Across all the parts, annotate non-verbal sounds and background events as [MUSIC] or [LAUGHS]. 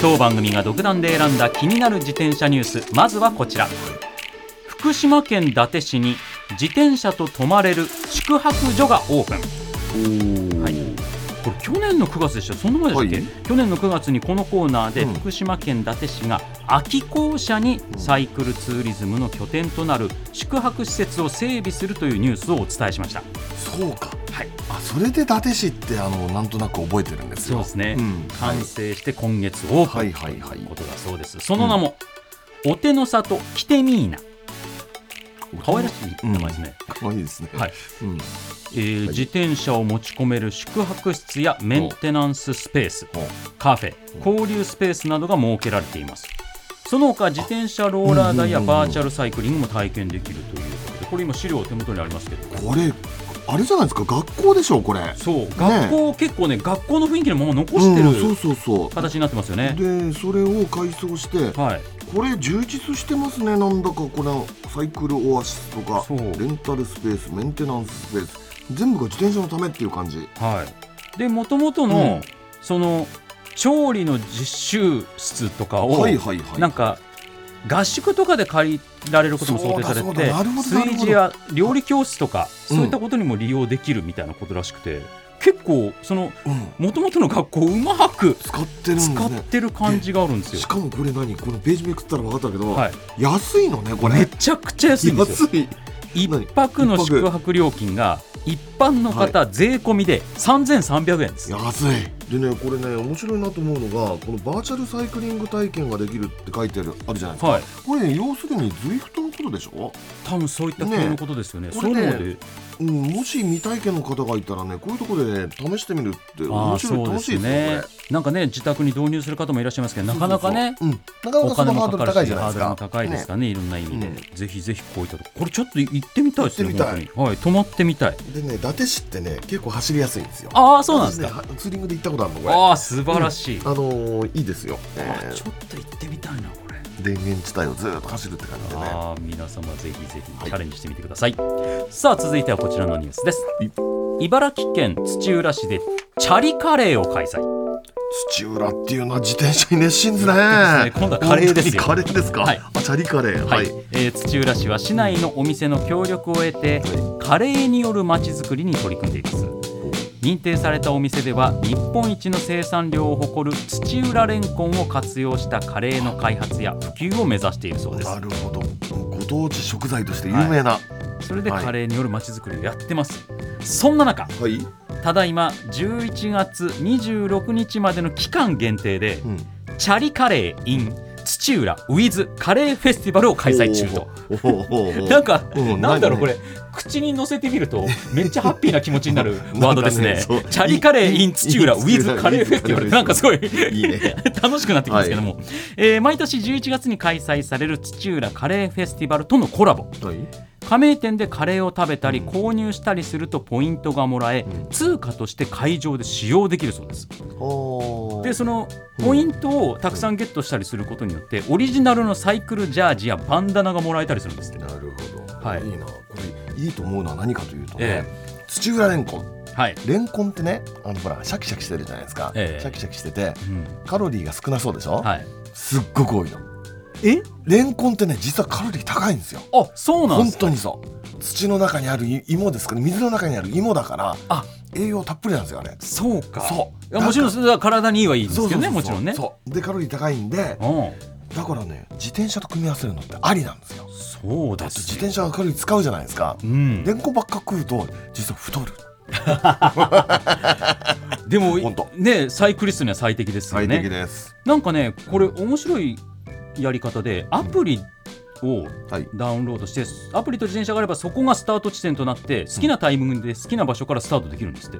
当番組が独断で選んだ気になる自転車ニュース。まずはこちら。福島県伊達市に自転車と泊まれる宿泊所がオープン。はい。これ去年の9月でしたそんな前でしたっけ、はい。去年の9月にこのコーナーでうん。福島県伊達市が秋校舎にサイクルツーリズムの拠点となる宿泊施設を整備するというニュースをお伝えしました。そうかはい。あそれで伊達市ってあのなんとなく覚えてるんですよ。そうですね、ん。完成して今月オープン、はい。はい。はい。とい。うことだそうです。その名も、お手の里キテミーナ。可愛らしい名前ですね、可愛いですね。はい。うん。えー自転車を持ち込める宿泊室やメンテナンススペースカフェ交流スペースなどが設けられています。その他自転車ローラー台やバーチャルサイクリングも体験できるということでこれ今資料手元にありますけど。これあれじゃないですか？学校でしょこれ。そう。学校、結構ね学校の雰囲気のまま残してうんそうるそうそう。形になってますよね、でそれを改装してはい。これ充実してますねなんだかこのサイクルオアシスとかそう。レンタルスペースメンテナンススペース。全部が自転車のためっていう感じ。はい、でもともとの、うん。その調理の実習室とかを、はいはいはい。なんか合宿とかで借りられることも想定されて炊事や料理教室とか、うん。そういったことにも利用できるみたいなことらしくて結構そのうん。もともとの学校をうまく使ってるんです使っねてる感じがあるんですよ。し。かもこれ何？このページめくったら分かったけど、はい、安いのねこれ。めちゃくちゃ安いんですよ。安い。一何？泊。の宿泊料金が一般の方税込みで3300円です。安いでねこれね面白いなと思うのがこのバーチャルサイクリング体験ができるって書いてあるあるじゃないですか、はい、これね要するに ZWIFT のことでしょ、多分そういった系のことですよね。ねそういうのでうん、もし未体験の方がいたらねこういうところで、ね、試してみるってあ面白い楽しいですよね。なんかね自宅に導入する方もいらっしゃいますけどなかなかねそうん、なかなおかそのハードル高いじゃないですか。ハードルも高いですからねいろんな意味で、うんぜひぜひこういったとここれちょっと行ってみたいですね行ってみたい。本当に。はい泊まってみたい。でね伊達市ってね結構走りやすいんですよ。ああそうなんですか、ツーリングで行ったことあるのこれ。ああ素晴らしい、あのーいいですよ、えあちょっと行ってみたいなこれー、田園地帯をずっと走るって感じでね。皆様ぜひぜひはい。チャレンジしてみてください、さあ続いてはこちらのニュースです。はい。茨城県土浦市でチャリカレーを開催。土浦っていうのは自転車に熱心ですね。ね。今度はカレーですカレーですか、はい。あチャリカレー。はい、はい、えー土浦市は市内のお店の協力を得て、カレーによるまちづくりに取り組んでいます認定されたお店では日本一の生産量を誇る土浦レンコンを活用したカレーの開発や普及を目指しているそうです。なるほど。ご当地食材として有名な。それではい。カレーによるまちづくりをやってます、そんな中はい、ただいま11月26日までの期間限定でうん、チャリカレー in 土浦ウィズカレーフェスティバルを開催中と。なんか、うん。なんだろう、こ何れ、口に乗せてみると、めっちゃハッピーな気持ちになる [LAUGHS] ワードですね。ねチャリカレー in 土浦いい with カレーフェスティバル。なんかすごいいいね楽しくなってきますけども、えー毎年11月に開催される土浦カレーフェスティバルとのコラボ。はい加盟店でカレーを食べたり購入したりするとポイントがもらえ、うん通貨として会場で使用できるそうです。でそのポイントをたくさんゲットしたりすることによってオリジナルのサイクルジャージやバンダナがもらえたりするんですって。なるほど、はいいなこれいいと思うのは何かというとね、え土浦レンコンはい、レンコンってねあのほらシャキシャキしてるじゃないですか、ええ。シャキシャキしててうん。カロリーが少なそうでしょ、はい、すっごく多いの。え？レンコンってね実はカロリー高いんですよ。あそうなんで本すか？当にそう。土の中にあるい芋ですから水の中にある芋だからあ。栄養たっぷりなんですよあれ。そうか。そう。いやもちろんそれは体にいいはいいんですけどねもちろんね。そう。でカロリー高いんでうんだからね自転車と組み合わせるのってありなんですよ。そうだって自転車はカロリー使うじゃないですか。うん。レンコンばっか食うと実は太る。[LAUGHS] でもねサイクリストには最適ですよ最適ねです。なんかねこれ面白いやり方でアプリをはい。ダウンロードしてアプリと自転車があればそこがスタート地点となって好きなタイミングで好きな場所からスタートできるんですって。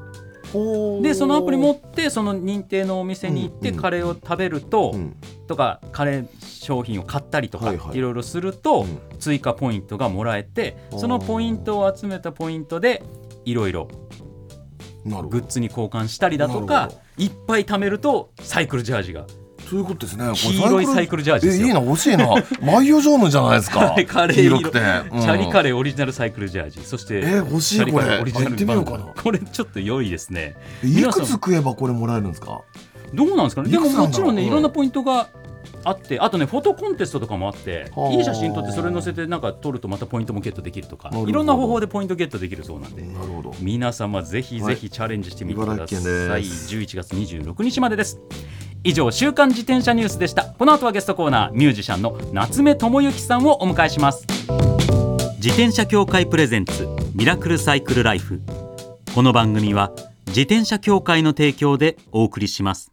でそのアプリ持ってその認定のお店に行ってうんうん。カレーを食べると、うん。とかカレー商品を買ったりとか、はいいはい。ろいろすると、うん。追加ポイントがもらえてそのポイントを集めたポイントでいろいろグッズに交換したりだとかいっぱい貯めるとサイクルジャージが。そういうことですね。黄色いサイクルジャージですいいな欲しいな。マイオジョーヌじゃないですか。[LAUGHS] カレー色。くて、うん。チャリカレーオリジナルサイクルジャージ。そしてえ欲しいこれ。ーオリジナルバンド。これちょっと良いですね。いくつ食えばこれもらえるんですか？どうなんですかね？でももちろんねうん。いろんなポイントがあってあとねフォトコンテストとかもあってはあ。いい写真撮ってそれ載せてなんか撮るとまたポイントもゲットできるとかいろんな方法でポイントゲットできるそうなんで。なるほど。皆様ぜひぜひチャレンジしてみてください、茨城県です。11月26日までです。以上週刊自転車ニュースでした。この後はゲストコーナーミュージシャンの夏目智之さんをお迎えします。自転車協会プレゼンツミラクルサイクルライフ。この番組は自転車協会の提供でお送りします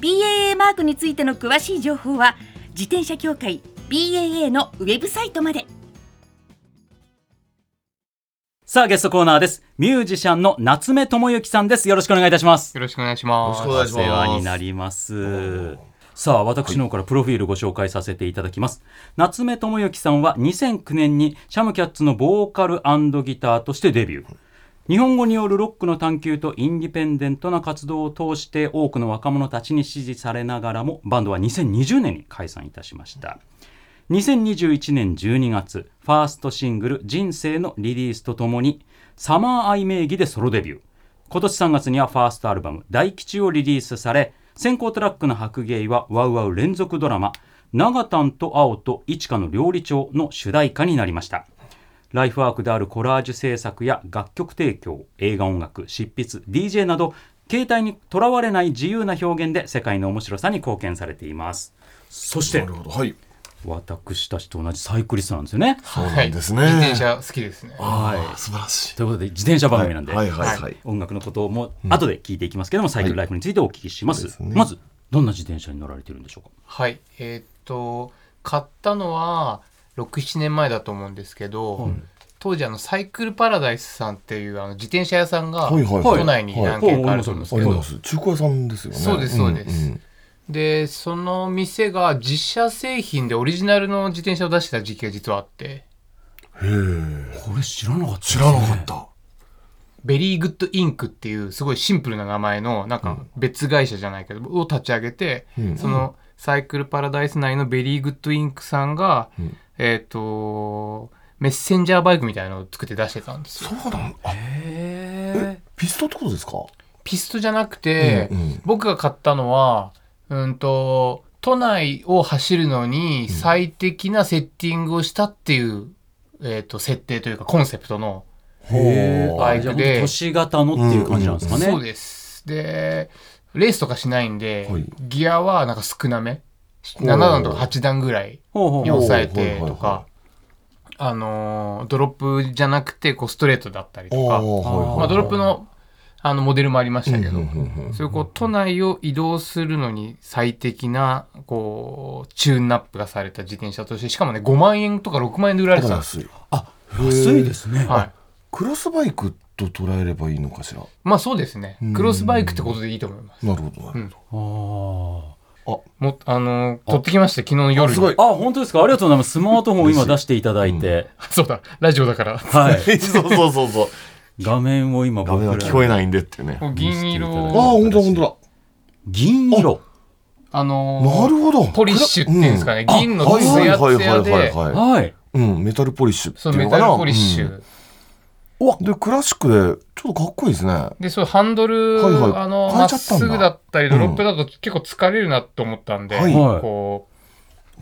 BAA マークについての詳しい情報は自転車協会 BAA のウェブサイトまでさあゲストコーナーですミュージシャンの夏目智之さんですよろしくお願いいたしますよろしくお願いします。よろしくお願いしますお世話になります。さあ、私の方からプロフィールご紹介させていただきます。夏目智之さんは2009年にシャムキャッツのボーカルギターとしてデビュー。日本語によるロックの探求とインディペンデントな活動を通して多くの若者たちに支持されながらもバンドは2020年に解散いたしました。2021年12月、ファーストシングル「人生」のリリースとともに、サマーアイ名義でソロデビュー。今年3月にはファーストアルバム「大吉」をリリースされ先行トラックの白芸はワウワウ連続ドラマ「長丹と青と一花の料理長」の主題歌になりましたライフワークであるコラージュ制作や楽曲提供映画音楽執筆 DJ など携帯にとらわれない自由な表現で世界の面白さに貢献されています。そしてはい。私たちと同じサイクリストなんですよね。そうなんですね、はい。自転車好きですね。はい。素晴らしい。ということで自転車番組なんで、はいはい。はい、はい音楽のことも後で聞いていきますけども、サイクルライフについてお聞きします,、そうですね。まずどんな自転車に乗られてるんでしょうか？はい。えーっと、買ったのは6、7年前だと思うんですけど、当時あのサイクルパラダイスさんっていうあの自転車屋さんが都内に何軒かあると思うんですけど。中古屋さんですよね。そうですそうです。んんで、その店が自社製品でオリジナルの自転車を出してた時期が実はあって、へえ。これ知らなかった知らなかった。 Very Good Inc.っていうすごいシンプルな名前のなんか別会社じゃないけど、を立ち上げて、うん。そのサイクルパラダイス内の Very Good Inc.さんが、うんえっ、とメッセンジャーバイクみたいなのを作って出してたんですよ。そうなんあへピストってことですか？ピストじゃなくて、うんうん僕が買ったのはうんと都内を走るのに最適なセッティングをしたっていう、えー、と設定というかコンセプトのバイクで。都市型のっていう感じなんですかね、そうです。で、レースとかしないんで、はい。ギアはなんか少なめ。ほう7段とか8段ぐらいに抑えてとか、あのー、ドロップじゃなくてこうストレートだったりとか、まあ、ドロップのあのモデルもありましたけど、うんうんうんうん。そういうこう都内を移動するのに最適なこうチューンナップがされた自転車としてしかもね5万円とか6万円で売られてたんです安いあ安いですね、はい。クロスバイクと捉えればいいのかしら？まあそうですね。うん。クロスバイクってことでいいと思います。なるほどなるほあーもあのー撮ってきました昨日の夜に。あすごい。あ本当ですか？ありがとうございます。スマートフォンを今出していただいて、そうだ。ラジオだから。はい。ど [LAUGHS] そうそうそうそう。画面を今画面は聞こえないんでってね。銀色。ああ本当だ本当だ。銀色。あのーなるほど。ポリッシュっていうんですかね。うん。銀のあツヤツヤで。はいはいはいはいはい。はい。うん。メタルポリッシュってそういうのかな。メタルポリッシュ、うんでクラシックでちょっとかっこいいですね。でそうハンドル、はいはい。あの変まっすぐだったりドロップだと結構疲れるなと思ったんで、はい。はいこ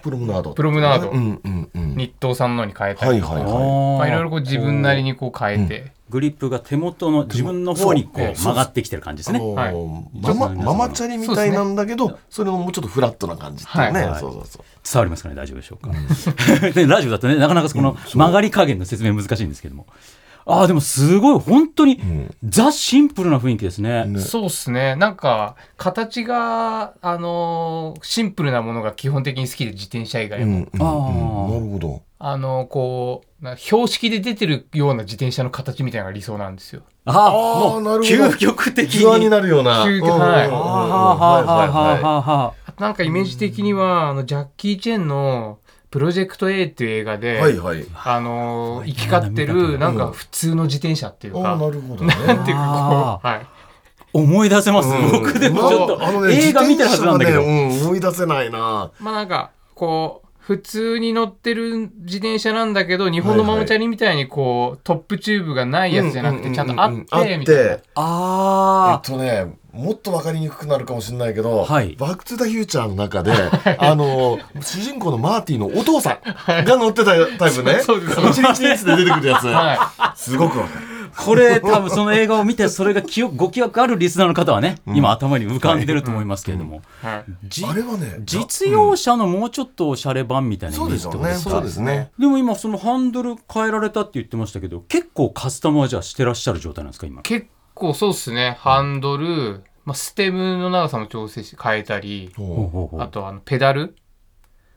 プロムナード。プロムナード。うんうんうん。う日東さんのに変えたりとか、はいはいはい。まあ、いろいろこう自分なりにこう変えて、グリップが手元の自分の方にこそうう曲がってきてる感じですね。はい。ママママチャリみたいなんだけどそれのもうちょっとフラットな感じっていうね、はい。はいそうそうそう。伝わりますかね大丈夫でしょうか。[LAUGHS] でラジオだとねなかなかその曲がり加減の説明難しいんですけども。ああでもすごい。本当にん。ザシンプルな雰囲気ですね。ね。そうっすね。なんか形があのーシンプルなものが基本的に好きで自転車以外も、うんうんうん。あー。なるほど。あのーこうな標識で出てるような自転車の形みたいなのが理想なんですよ。ああなるほど。究極的に。になるような。究極はいはあはあはあはあはあは。あ。なんかイメージ的にはあのジャッキー・チェンの「プロジェクト A」っていう映画で、はいはい。あのー行き交ってるなんか普通の自転車っていうか、ああなるほどね。[LAUGHS] なんていうかあこう、はい、思い出せます。うん。僕でもちょっとあのね映画見てるはずなんだけど。ねうん思い出せないな。まあなんかこう普通に乗ってる自転車なんだけど日本のママチャリみたいにこう、トップチューブがないやつじゃなくてちゃんとあってみたいな、あって。えっあとねもっと分かりにくくなるかもしれないけど、はい。バック・トゥ・ザ・フューチャーの中で、あの、主人公のマーティのお父さんが乗ってたタイプね。そうです一日ニスで出てくるやつ。はすごくわかる。あこれ多分その映画を見てそれが記憶ご記憶あるリスナーの方はね、今頭に浮かんでると思いますけれども、い、はい、じあれはね、実用車のもうちょっとおしゃれ版みたいなイメージそうですよね。ってことですかそうですね。でも今そのハンドル変えられたって言ってましたけど結構カスタムはじゃあしてらっしゃる状態なんですか今？結構そうっすね。ハンドル、まあ、ステムの長さも調整して変えたりほうほほうほう。あとあのペダル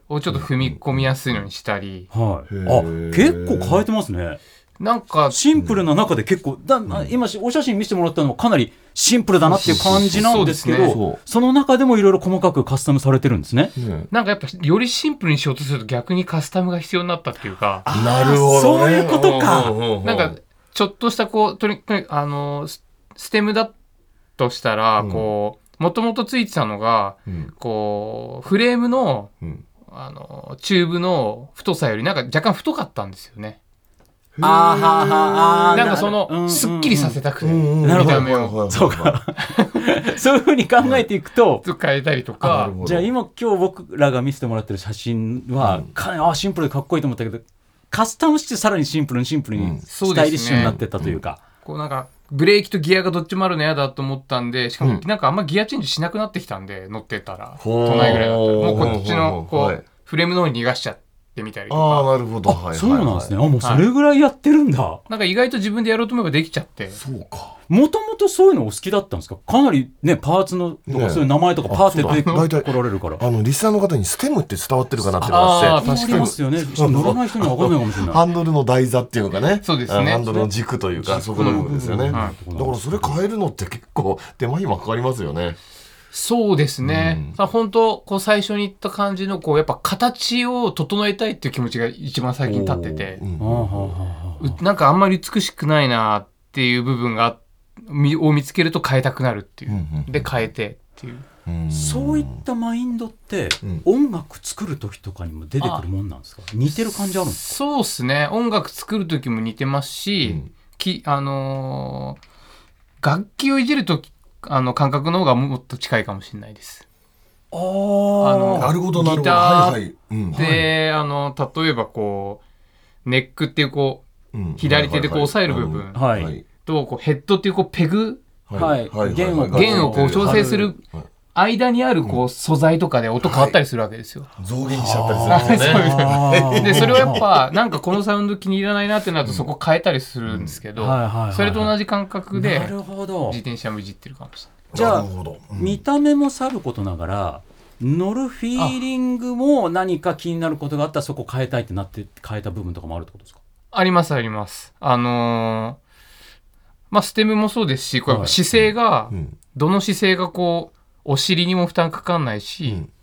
をちょっと踏み込みやすいのにしたり。はい、へあー結構変えてますねなんかシンプルな中で結構だ、今お写真見せてもらったのもかなりシンプルだなっていう感じなんですけどねそうの中でもいろいろ細かくカスタムされてるんですね。う。ねなんかやっぱよりシンプルにしようとすると逆にカスタムが必要になったっていうか。なるほどね。そういうことか。なんかちょっとしたこうとにかくあのスステムだとしたらうん。こうもともとついてたのがうん。こうフレームのうん。あのチューブの太さよりなんか若干太かったんですよね。あーはーはーあーなんかその、すっきりさせたくて、うんうんなるほど。見た目を。そうか。そう [LAUGHS] いうふうに考えていくと変えたりとなかじゃあ今今日僕らが見せてもらってる写真は、うん。かあシンプルでかっこいいと思ったけどカスタムしてさらにシンプルにシンプルにうん。スタイリッシュになってったというか、こうなんかブレーキとギアがどっちもあるの嫌だと思ったんでしかもうん。なんかあんまギアチェンジしなくなってきたんで乗ってたら。ほう都内ぐらいだったら。もうこっちのこはい。うフレームの方に逃がしちゃってみたりとああ、かなるほど。はいそうなんですね。あもうそれぐらいやってるんだ。なんか意外と自分でやろうと思えばできちゃって。そうか。もともとそういうのお好きだったんですか？かなりねパーツのとか、ねそういう名前とかパーって出てあそうだ。こられるから。あの、リスナーの方にステムって伝わってるかなっていうのがあって。あー確かに。ありますよね。乗らない人には分かんないかもしれない。ハンドルの台座っていうのかね。そうですね。ハンドルの軸というか、そこの部分ですよね。うん。だはい。からそれ変えるのって結構手間暇かかりますよね。そうですね。うん。さ本当こう最初に言った感じのこうやっぱ形を整えたいっていう気持ちが一番最近立ってて。う、ん。なんかあんまり美しくないなっていう部分がみを見つけると変えたくなるっていう。で変えてっていう。うん。そういったマインドって、うん。音楽作る時とかにも出てくるもんなんですか？似てる感じあるんですか？そうっすね。音楽作る時も似てますし、うん。きあのー楽器をいじる時あの感覚の方がもっと近いかもしれないです。ああのなるほど、なるほど。ギターはいはい。うん。で、あの例えばこうネックっていうこうん。う左手でこう押さえる部分はい。はい。とこうヘッドっていうこうペグはい。弦を弦をこう調整するはい間にあるこう素材とかで音変わったりするわけですよ。増減しちゃったりするんですよね。でそれをやっぱなんかこのサウンド気に入らないなってなるとそこ変えたりするんですけど、それと同じ感覚でなるほど。自転車もいじってるかもしれない。じゃあなるほど。うん。見た目もさることながら乗るフィーリングも何か気になることがあったらそこ変えたいってなって変えた部分とかもあるってことですか？ありますあります。あのーまあステムもそうですしこうやっぱ姿勢が、うん。どの姿勢がこうお尻にも負担かかんないし、うん。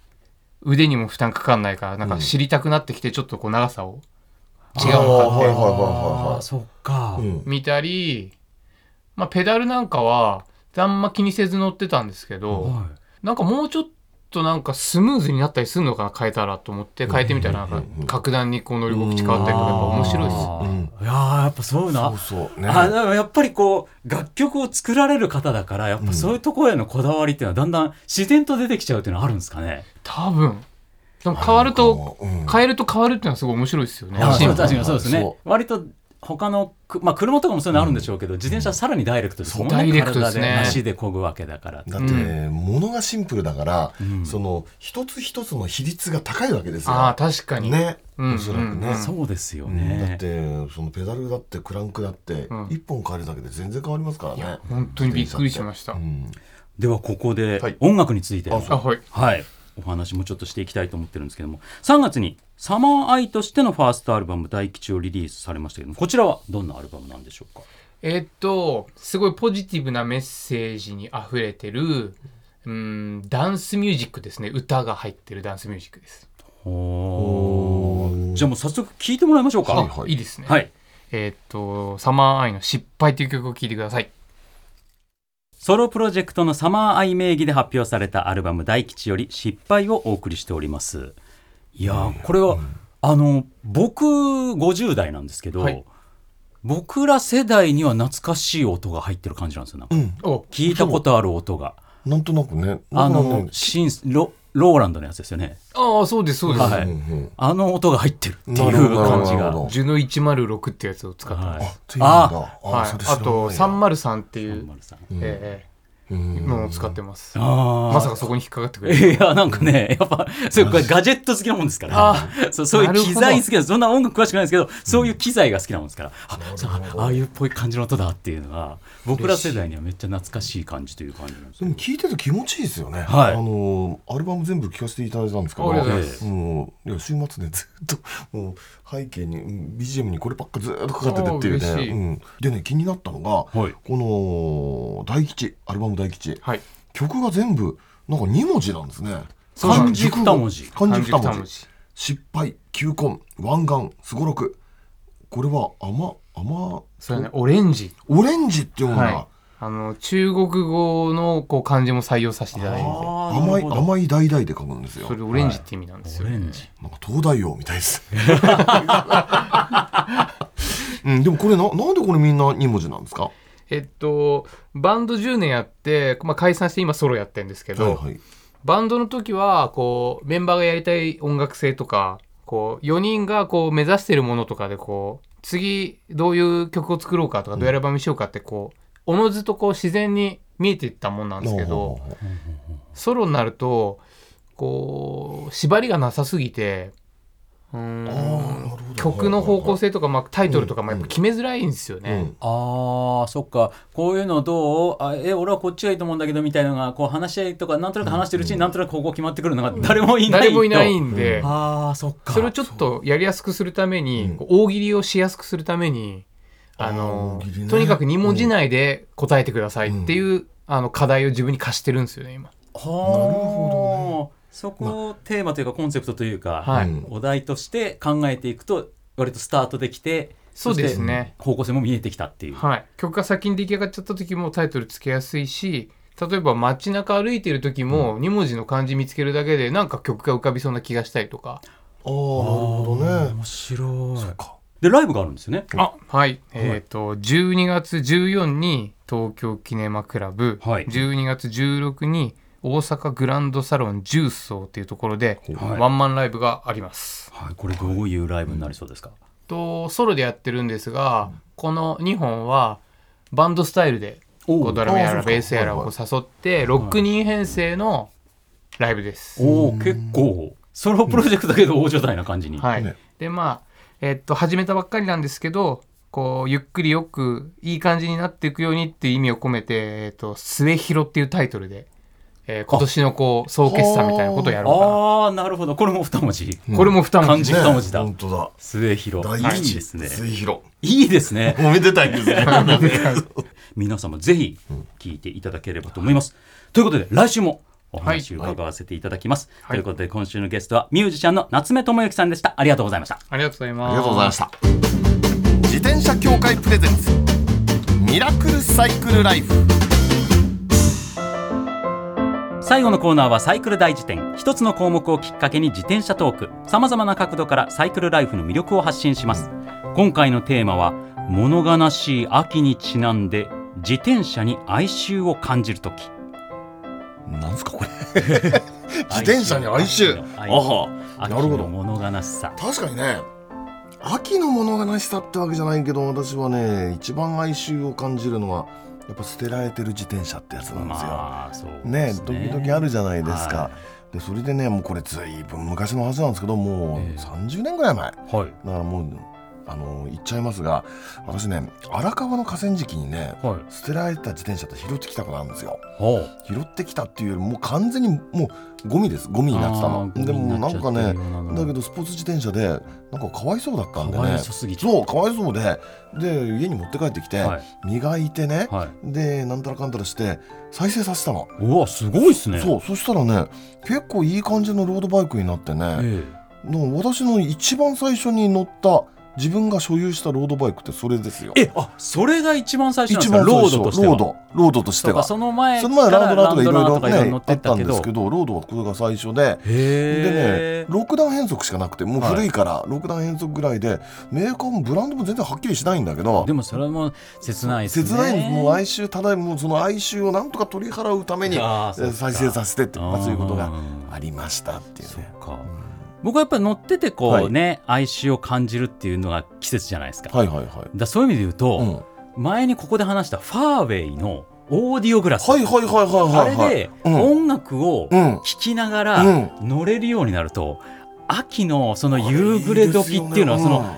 腕にも負担かかんないからなんか知りたくなってきてちょっとこう長さを。違うのかって。はいはいはいはいあーそっか、うん。見たり、まあ、ペダルなんかはあんま気にせず乗ってたんですけど、はなんかもうちょっとなんかスムーズになったりするのかな変えたらと思って変えてみたらなんか格段にこう乗り心地変わったりとかやっぱ面白いです。うん。いやーやっぱそういうのそうそうね。あでもやっぱりこう楽曲を作られる方だからやっぱそういうところへのこだわりっていうのはだんだん自然と出てきちゃうっていうのはあるんですかね。多分。でも変わるとうん。変えると変わるっていうのはすごい面白いですよね確かにそうですね。そ。割と他のく、まあ、車とかもそういうのあるんでしょうけど、自転車はさらにダイレクトですもんね。ダイレクトですね。体足で漕ぐわけだから。だって、物がシンプルだから、ん。その一つ一つの比率が高いわけですよ。ああ確かに。ね、うん。おそらくね。うん。そうですようんだっね。てそのペダルだってクランクだってうん。一本変えるだけで全然変わりますからね。本当にびっくりしました。うん。ではここではい。音楽について、あそう。あはい。はい、お話もちょっとしていきたいと思ってるんですけども。3月に「サマーアイ」としてのファーストアルバム「大吉」をリリースされましたけどもこちらはどんなアルバムなんでしょうか？えーっとすごいポジティブなメッセージにあふれてるうんダンスミュージックですね。歌が入ってるダンスミュージックです。じゃあもう早速聴いてもらいましょうか。はいあいいですね。はい。えーっと「サマーアイの失敗」という曲を聴いてくださいソロプロジェクトのサマーアイ名義で発表されたアルバム「大吉」より「失敗」をお送りしております。いやーこれは、あの僕50代なんですけど、はい。僕ら世代には懐かしい音が入ってる感じなんですよなんか。うん、お聞いたことある音が。なんとなくね。あのね。シンロローランドのやつですよね。ああそうですそうです、はい。うんうんあの音が入ってるっていう感じが。ジュノ106ってやつを使ってます、はいあ。あはい、あと303っていう、303うんえうんー、のを使ってます、あー。まさかそこに引っかかってくれる。いやなんかねやっぱそうこれガジェット好きなもんですから。あ [LAUGHS] そうそういう機材好きなんですそんな音楽詳しくないですけどそういう機材が好きなもんですから。あああいうっぽい感じの音だっていうのが僕ら世代にはめっちゃ懐かしい感じという感じなんですよ。でも聞いてて気持ちいいですよね。はい。あのアルバム全部聴かせていただいたんですけど、もういや週末ねずっともう背景にうん BGM にこればっかずっとかかっててっていうね。でね気になったのが、はい。この大吉アルバム大吉。はい。曲が全部なんか2文字なんですね。漢字。二文字。漢字二漢文字。失敗球根湾岸すごろく。これは甘甘それね。オレンジ。オレンジって読むんだ。はい。あの中国語のこう漢字も採用させていただいて。て甘い甘い橙で書くんですよ。そ。れオレンジって意味なんですよ、オレンジ。なんか東大王みたいです。うん、でもこれななんでこれみんな2文字なんですか？えっとバンド10年やって、まあ、解散して今ソロやってるんですけど、はいはい。バンドの時はこうメンバーがやりたい音楽性とかこう4人がこう目指してるものとかでこう次どういう曲を作ろうかとかどういうアルバムにしようかってこうおのずとこう自然に見えていったもんなんですけどソロになるとこう縛りがなさすぎて曲の方向性とか、まあ、タイトルとかもやっぱ決めづらいんですよね。うん。あーそっか。こういうのどう？あえ俺はこっちがいいと思うんだけどみたいなのがこう話し合いとかなんとなく話してるうちになんとなくここ決まってくるのが誰もいないと。誰もいないんで、あーそっか。それをちょっとやりやすくするために、大喜利をしやすくするためにあのね。とにかく2文字内で答えてくださいっていう、あの課題を自分に課してるんですよね今。はほど、そこをテーマというかコンセプトというか、はい。うんお題として考えていくと割とスタートできてそうですね。方向性も見えてきたっていう、はい、曲が先に出来上がっちゃった時もタイトルつけやすいし例えば街中歩いてる時も2文字の漢字見つけるだけでなんか曲が浮かびそうな気がしたりとか、ああなるほどね。面白い。そっか。でライブがあるんですよね。あはい。えっ、と12月14に東京キネマクラブ、はい。12月16に大阪グランドサロン重曹っていうところで、はい。ワンマンライブがあります。はい、これどういうライブになりそうですか、とソロでやってるんですが、この2本はバンドスタイルでおこうドラムやらベースやらを誘って6人編成のライブです。おお結構。ソロプロジェクトだけど大所帯な感じに、はい。ね。でまあえっと始めたばっかりなんですけどこうゆっくりよくいい感じになっていくようにっていう意味を込めて「えっと末広」っていうタイトルで、えー今年のこう総決算みたいなことをやろうかな。ああなるほど。これも二文字。これも二文漢字字ね二文字だ。本当だ。末広。大いい。吉ですね末広。いいですね。おめでたいですね。[LAUGHS] 皆様ぜひ聞いていただければと思います、ということで来週もお話を伺わせていただきます、はい。ということで今週のゲストはミュージシャンの夏目智之さんでした。ありがとうございました。ありがとうございます。ありがとうございました。自転車協会プレゼンツミラクルサイクルライフ。最後のコーナーはサイクル大辞典。一つの項目をきっかけに自転車トーク。さまざまな角度からサイクルライフの魅力を発信します。今回のテーマは物悲しい秋にちなんで自転車に哀愁を感じるときなんすかこれ？[LAUGHS] 自転車に哀愁。哀あなるほど。の物悲しさ。確かにね。秋の物悲しさってわけじゃないけど私はね一番哀愁を感じるのはやっぱ捨てられてる自転車ってやつなんですよ、まあそうねです時々あるじゃないですか、はでそれでねもうこれずいぶん昔のはずなんですけどもうええ。30年ぐらい前。だかはいらもうあの言っちゃいますが私ね荒川の河川敷にねはい。捨てられた自転車って拾ってきたことあるんですよ。ほう。拾ってきたっていうよりもう完全にもうゴミです。ゴミになってたの。でもなんかねだけどスポーツ自転車でなんかかわいそうだったんでかわねいそすぎてそうかわいそうで。で家に持って帰ってきて、はい。磨いてね、はい。でなんたらかんたらして再生させたの、うわすごいっすね。そうそしたらね結構いい感じのロードバイクになってね、え。の私の一番最初に乗った自分が所有したロードバイクってそれですよ。ええあそれが一番最初なんです一かロードとしては。ロードロードとしては。その前その前ランドラーとかいろいろねあったんですけどロードはこれが最初で。でへね6段変速しかなくてもう古いから6段変速ぐらいでメーカーもブランドも全然はっきりしないんだけど。でもそれも切ないっすね。切ないもう哀愁ただもうその哀愁をなんとか取り払うために再生させてってまあそういうことがうんありましたっていうそうね。か僕はやっぱり乗っててこはい。うね哀愁を感じるっていうのが季節じゃないですか。はいはいはい。だそういう意味で言ううとん、前にここで話したファーウェイのオーディオグラス。はいはいはいはいはいはい。あれでうん。音楽をうん。聴きながらうん。乗れるようになると秋のその夕暮れ時っていうのはその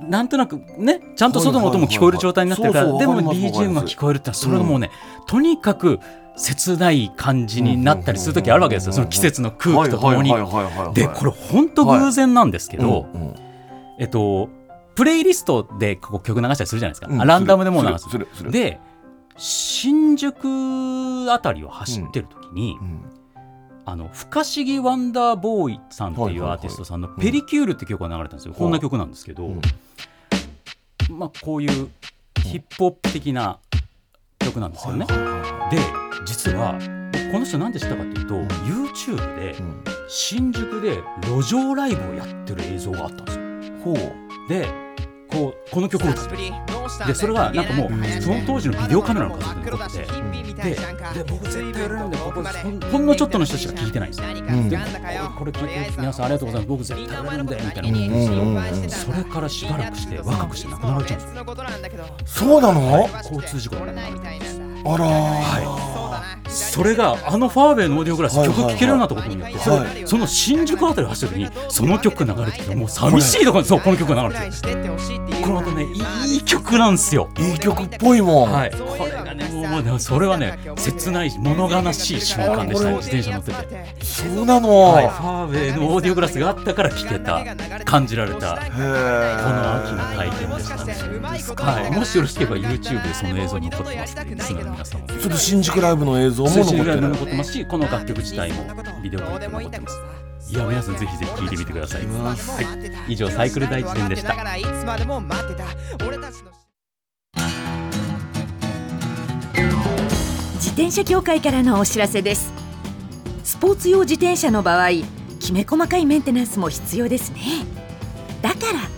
なんとなくねちゃんと外の音も聞こえる状態になってるかはいはいはいらでも BGM が聞こえるってのはそれがもうねとにかく切ない感じになったりする時あるわけですよその季節の空気とともにでこれ本当偶然なんですけどうんうんえっとプレイリストでこう曲流したりするじゃないですかうんランダムでも流すするすで新宿あたりを走ってる時にうんあの不可思議ワンダーボーイさんっていうアーティストさんの「ペリキュール」って曲が流れたんですよ、こんな曲なんですけど、まあ、こういうヒップホップ的な曲なんですよね。で実は僕この人なんで知ったかというと、ん YouTube でうん。新宿で路上ライブをやってる映像があったんですよ。ほう。でこうこの曲を歌って。るでそれがなんかもうその当時のビデオカメラの画像で残ってて。でで僕絶対やれるんでここほんほんのちょっとの人しか聞いてないんです。よ。んでここれ皆さんありがとうございます。僕絶対やれるんでみたいな。うんうんうんそれからしばらくして若くして亡くなられちゃうんですよ。そうなの？交通事故であらはい。それがあのファーウェイのオーディオグラスはいはいはい。曲聴けるようになったことによってそれはいその新宿あたりを走る時にその曲が流れてきてもう寂しいところにそうこの曲が流れてきて。これまたねいい曲なんですよ。いい曲っぽいもん。はい、これがねもうねそれはね切ない物悲しい瞬間でしたね。自転車乗ってて、そうなの。はい、へファーウェイのオーディオグラスがあったから聴けた感じられたこの秋の体験でしたね、はい、もしよろしければ YouTube でその映像残ってますのでリスナーの皆さんちょっと新宿ライブの映像も数残ってる。残ってますしこの楽曲自体もビデオクリップ残ってます。いや皆さんぜひぜひ聴いてみてください、はい、以上サイクル第一伝でした。自転車協会からのお知らせです。スポーツ用自転車の場合きめ細かいメンテナンスも必要ですね。だから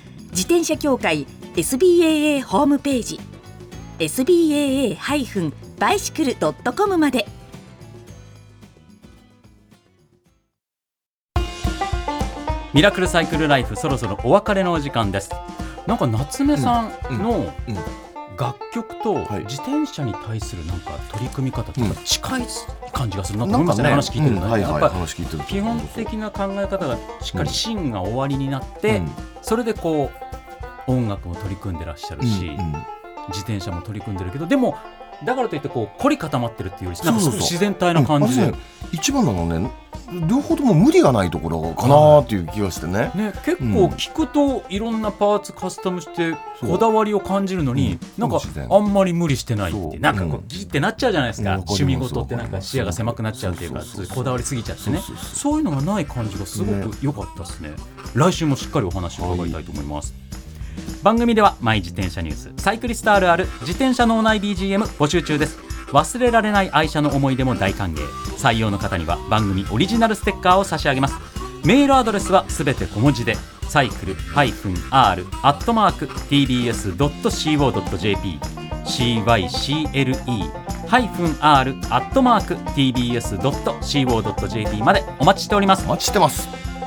自転車協会 SBAA ホームページ SBAA-bicycle.com まで。ミラクルサイクルライフそろそろお別れのお時間です。なんか夏目さんのうん楽曲とはい。自転車に対するなんか取り組み方とうん。か近い感じがするなと思いますね。話聞いてるのね、やっぱ基本的な考え方がしっかり芯が終わりになって、うん。それでこう音楽も取り組んでらっしゃるし、自転車も取り組んでるけどでもだからといってこう凝り固まってるっていうよりなんか自然体な感じで、うん私ね一番なのね両方とも無理がないところかなっていう気がしてね、ね、結構聞くといろんなパーツカスタムしてこだわりを感じるのに、う。ん。なんかあんまり無理してないってなんかこううん。ギってなっちゃうじゃないですか、趣味事ってなんか視野が狭くなっちゃうっていうかこだわりすぎちゃってね。そういうのがない感じがすごく良かったですね。来週もしっかりお話を伺いたいと思います、番組ではマイ自転車ニュースサイクリストあるある自転車脳内 BGM 募集中です。忘れられない愛車の思い出も大歓迎。採用の方には番組オリジナルステッカーを差し上げます。メールアドレスはすべて小文字でサイクル -r アットマーク tbs.co.jp cycle-r アットマーク tbs.co.jp までお待ちしております。お待ちしてます。